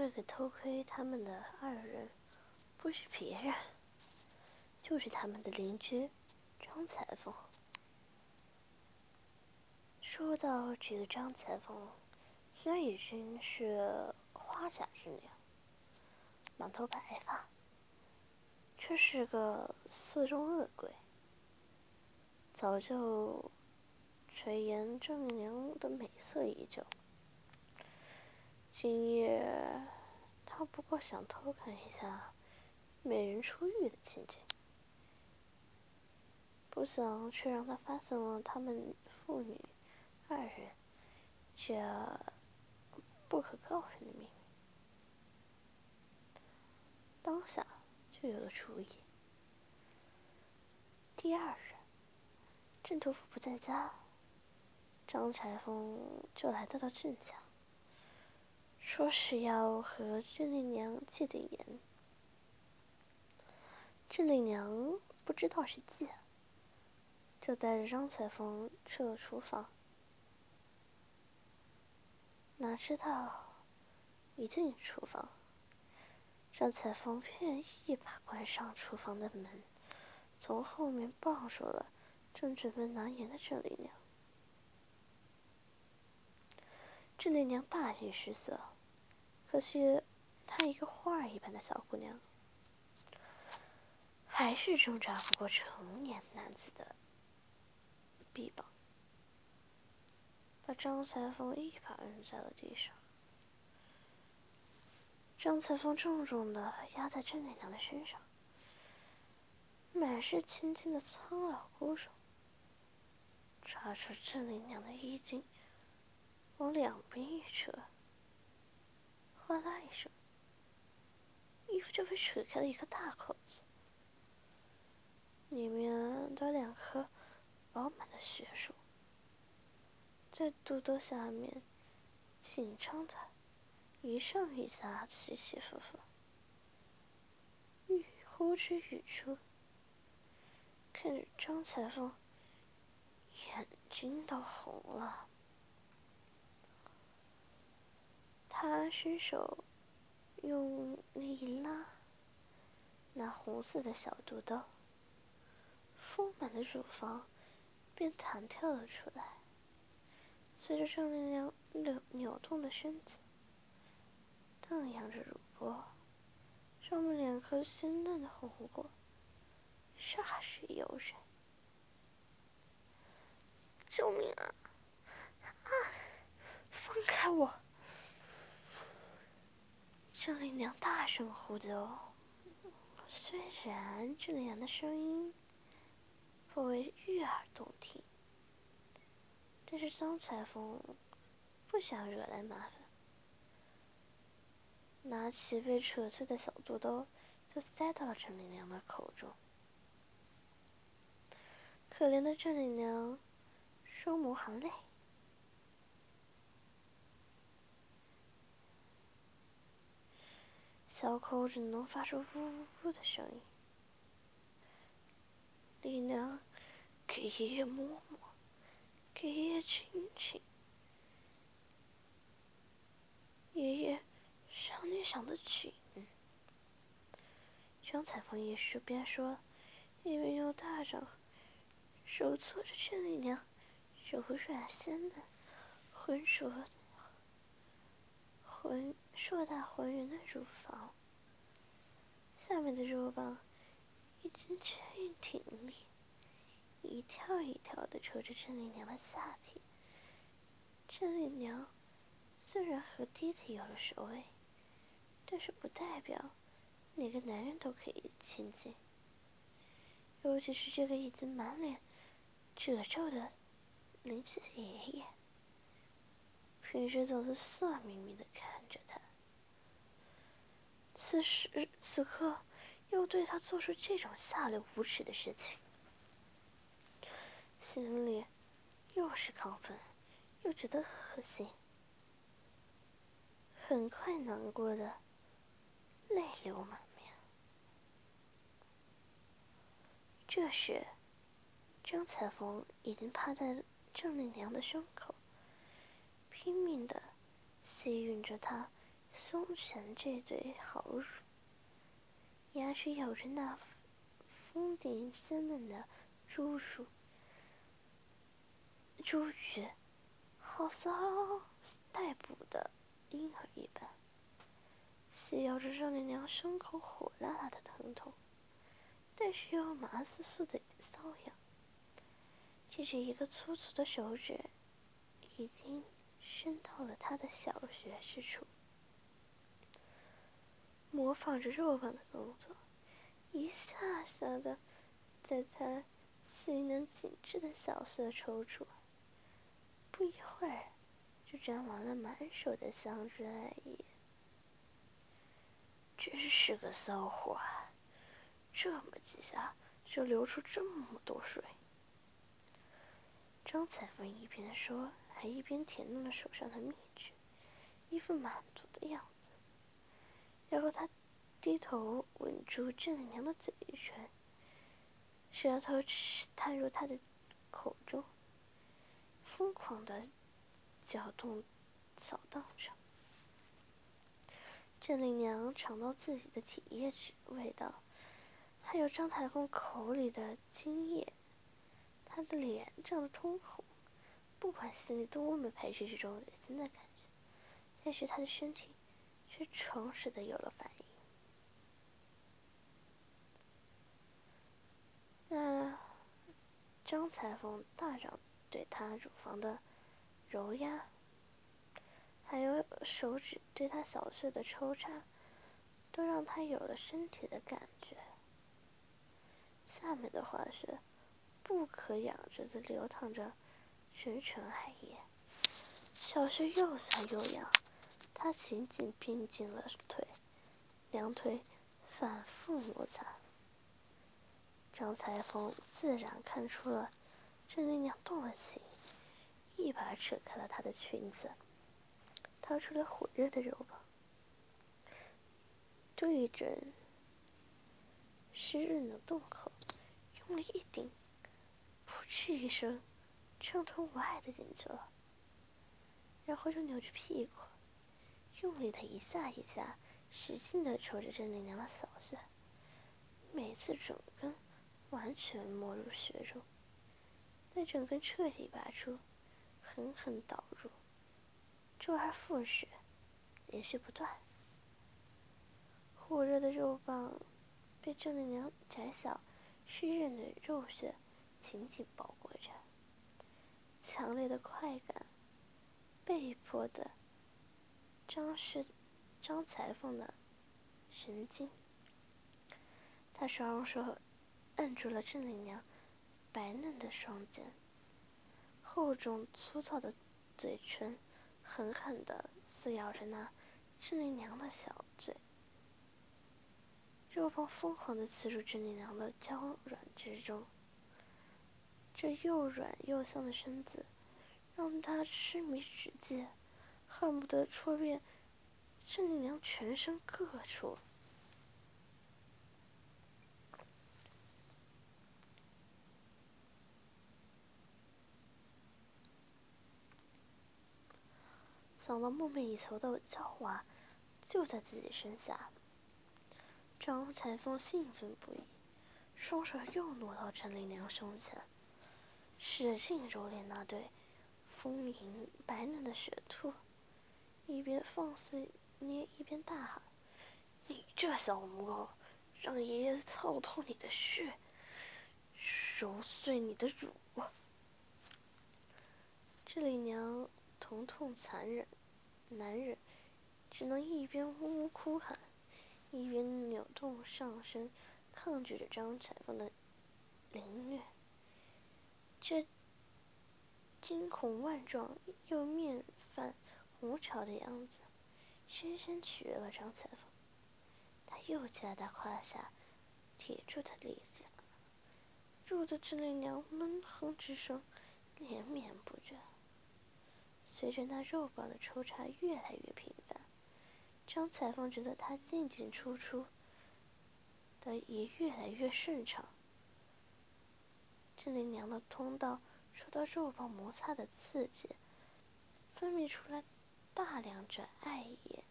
这个偷窥他们的二人，不是别人，就是他们的邻居张裁缝。说到这个张裁缝，虽然已经是花甲之年，满头白发，却是个色中恶鬼，早就垂涎正娘的美色已久。今夜，他不过想偷看一下美人出浴的情景，不想却让他发现了他们父女二人这不可告人的秘密。当下就有了主意。第二日，郑屠夫不在家，张裁缝就来到了郑家。说是要和郑丽娘借点盐，郑丽娘不知道是借，就带着张彩凤去了厨房。哪知道一进厨房，张彩凤便一把关上厨房的门，从后面抱住了正准备拿盐的郑丽娘。郑丽娘大惊失色。可惜，她一个花儿一般的小姑娘，还是挣扎不过成年男子的臂膀，把张裁缝一把摁在了地上。张裁缝重重的压在郑丽娘的身上，满是青青的苍老骨肉，抓住郑丽娘的衣襟，往两边一扯。哗啦一声，衣服就被扯开了一个大口子，里面有两颗饱满的血肉，在肚兜下面紧张的一上一下起起伏伏，欲呼之欲出，看着张裁缝眼睛都红了。他伸手用力一拉，那红色的小肚兜，丰满的乳房便弹跳了出来。随着郑丽娘扭扭动的身子，荡漾着乳波，上面两颗鲜嫩的红果，煞是诱人。救命啊！啊！放开我！郑丽娘大声呼救，虽然郑丽娘的声音颇为悦耳动听，但是张彩凤不想惹来麻烦，拿起被扯碎的小肚兜就塞到了郑丽娘的口中。可怜的郑丽娘双眸含泪。小口只能发出呜呜呜的声音。丽娘，给爷爷摸摸，给爷爷亲亲。爷爷，想你想的紧。张彩凤一说边说，一边用大掌揉搓着郑丽娘柔软鲜嫩、浑浊。浑硕大浑圆的乳房，下面的肉棒已经坚硬挺立，一跳一跳的抽着郑丽娘的下体。郑丽娘虽然和爹爹有了手尾，但是不代表哪个男人都可以亲近，尤其是这个已经满脸褶皱的邻居爷爷。平时总是色眯眯的看着他，此时此刻又对他做出这种下流无耻的事情，心里又是亢奋，又觉得恶心，很快难过的泪流满面。这时，张彩凤已经趴在郑丽娘的胸口，拼命的吸吮着她。胸前这对好乳，牙齿咬着那丰顶鲜嫩的猪乳，猪乳好像待哺的婴儿一般，吸咬着少年娘胸口火辣辣的疼痛，但是又麻酥酥的瘙痒。接着，一个粗粗的手指已经伸到了他的小穴之处。模仿着肉棒的动作，一下下的在他细嫩紧致的小穴抽出，不一会儿就沾满了满手的香汁艾叶。真是个骚货啊，这么几下就流出这么多水。张彩凤一边说，还一边舔弄着手上的蜜汁，一副满足的样子。然后他低头吻住郑丽娘的嘴唇，舌头探入她的口中，疯狂的搅动、扫荡着。郑丽娘尝到自己的体液味道，还有张太公口里的精液，她的脸涨得通红，不管心里多么排斥这种恶心的感觉，但是他的身体。却诚实的有了反应。那张裁缝大掌对他乳房的揉压，还有手指对他小穴的抽插，都让他有了身体的感觉。下面的话是，不可养着的流淌着纯纯海液，小穴又酸又痒。他紧紧并进了腿，两腿反复摩擦。张裁缝自然看出了郑丽娘动了情，一把扯开了她的裙子，掏出了火热的肉棒，对准湿润的洞口，用力一顶，噗嗤一声，畅通无碍的进去了，然后又扭着屁股。用力的一下一下，使劲的抽着郑丽娘的小穴，每次整根完全没入穴中，再整根彻底拔出，狠狠导入，周而复始，连续不断。火热的肉棒被郑丽娘窄小、湿润的肉穴紧紧包裹着，强烈的快感被迫的。张是张裁缝的神经，他双手按住了郑丽娘白嫩的双肩，厚重粗糙的嘴唇狠狠的撕咬着那郑丽娘的小嘴，肉棒疯狂的刺入郑丽娘的娇软之中，这又软又香的身子让他痴迷之极。恨不得戳遍郑丽娘全身各处。想到梦寐以求的娇娃就在自己身下，张彩凤兴奋不已，双手又挪到陈丽娘胸前，使劲揉捏那对丰盈白嫩的雪兔。一边放肆捏，一边大喊：“你这小母狗，让爷爷操透你的血，揉碎你的乳！”这里娘疼痛残忍，难忍，只能一边呜呜哭喊，一边扭动上身，抗拒着张彩凤的凌虐。这惊恐万状又面泛。红潮的样子，深深取悦了张彩凤。他又加大胯下铁住的力量，住的郑丽娘闷哼之声连绵不绝。随着那肉棒的抽插越来越频繁，张彩凤觉得他进进出出的也越来越顺畅。郑丽娘的通道受到肉棒摩擦的刺激，分泌出来大量着艾叶、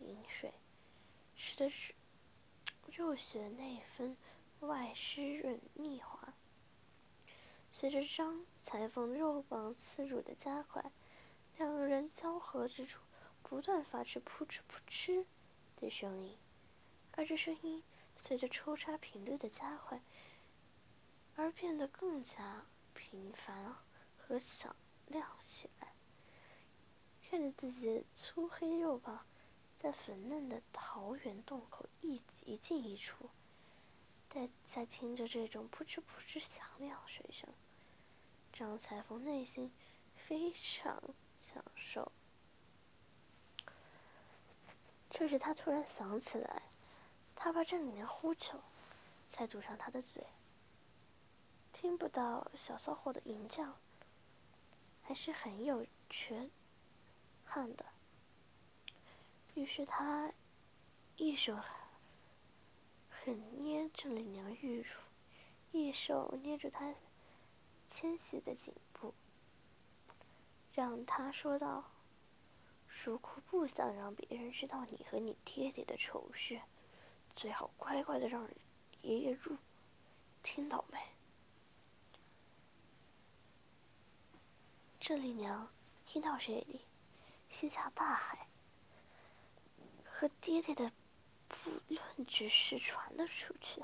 饮水，使得肉血内分外湿润腻滑。随着张裁缝肉棒刺入的加快，两个人交合之处不断发出扑哧扑哧的声音，而这声音随着抽插频率的加快而变得更加频繁和响亮起来。看着自己粗黑肉棒在粉嫩的桃源洞口一一进一出。在在听着这种扑哧扑哧响亮水声，张彩凤内心非常享受。这时，他突然想起来，他怕这里面呼求，才堵上他的嘴，听不到小骚货的吟叫，还是很有缺憾的。于是，他一手。狠捏郑丽娘玉乳，一手捏住她纤细的颈部，让她说道：“如果不想让别人知道你和你爹爹的丑事，最好乖乖的让爷爷入，听到没？”郑丽娘听到这里，心下大骇，和爹爹的。不论之事传了出去，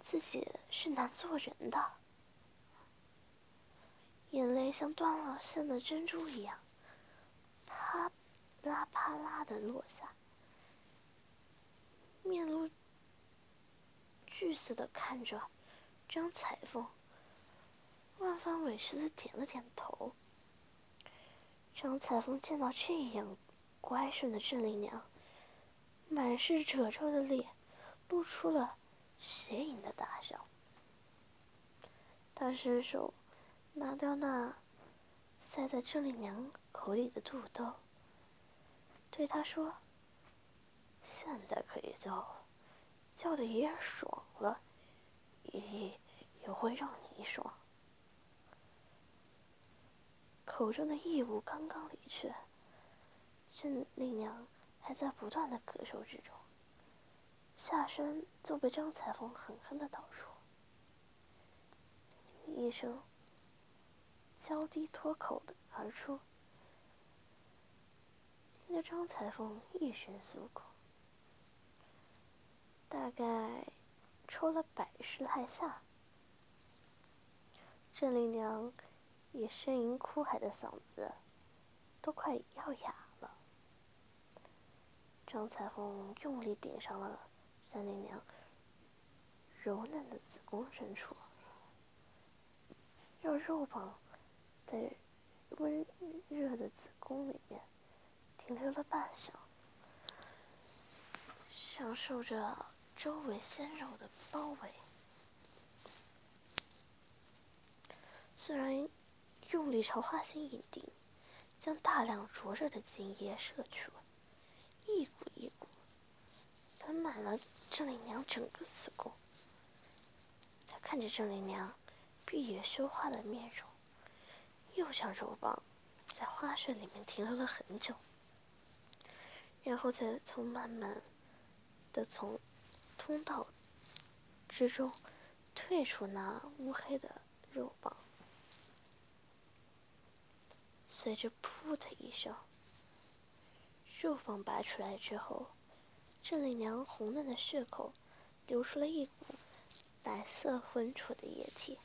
自己是难做人的，眼泪像断了线的珍珠一样，啪啦啪啦的落下，面露惧色的看着张彩凤，万分委屈的点了点头。张彩凤见到这样乖顺的郑丽娘。满是褶皱的脸，露出了邪淫的大笑。他伸手拿掉那塞在郑丽娘口里的肚兜，对她说：“现在可以叫了，叫的爷爽了，爷爷也会让你爽。”口中的异物刚刚离去，郑丽娘。还在不断的咳嗽之中，下身就被张彩凤狠狠的倒出，一声娇低脱口的而出，听得张彩凤一声酥口，大概抽了百十来下，郑丽娘以呻吟哭喊的嗓子都快要哑了。张彩凤用力顶上了三丽娘柔嫩的子宫深处，让肉棒在温热的子宫里面停留了半晌，享受着周围鲜肉的包围。虽然用力朝花心引顶，将大量灼热的精液射出。一股一股，喷满了郑丽娘整个子宫。他看着郑丽娘闭月羞花的面容，又将肉棒在花穴里面停留了很久，然后再从慢慢的从通道之中退出那乌黑的肉棒，随着“噗”的一声。肉棒拔出来之后，郑丽娘红嫩的血口流出了一股白色浑浊的液体，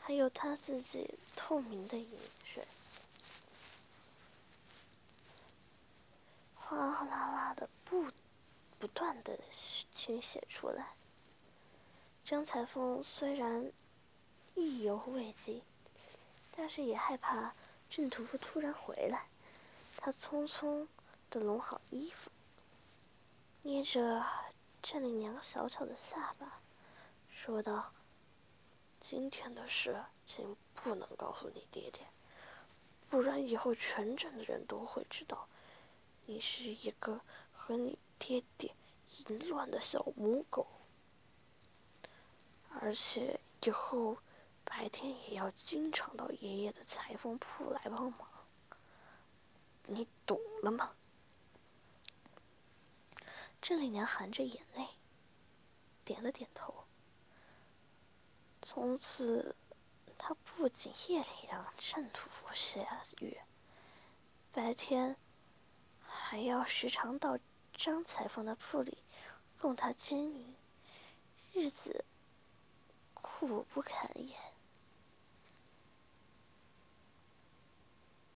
还有她自己透明的饮水，哗啦啦的不不断的倾泻出来。张彩凤虽然意犹未尽，但是也害怕郑屠夫突然回来，他匆匆。的拢好衣服，捏着郑丽娘小巧的下巴，说道：“今天的事情不能告诉你爹爹，不然以后全镇的人都会知道，你是一个和你爹爹淫乱的小母狗。而且以后白天也要经常到爷爷的裁缝铺来帮忙，你懂了吗？”郑丽娘含着眼泪，点了点头。从此，她不仅夜里让郑屠夫下雨，白天还要时常到张裁缝的铺里供他经营，日子苦不堪言。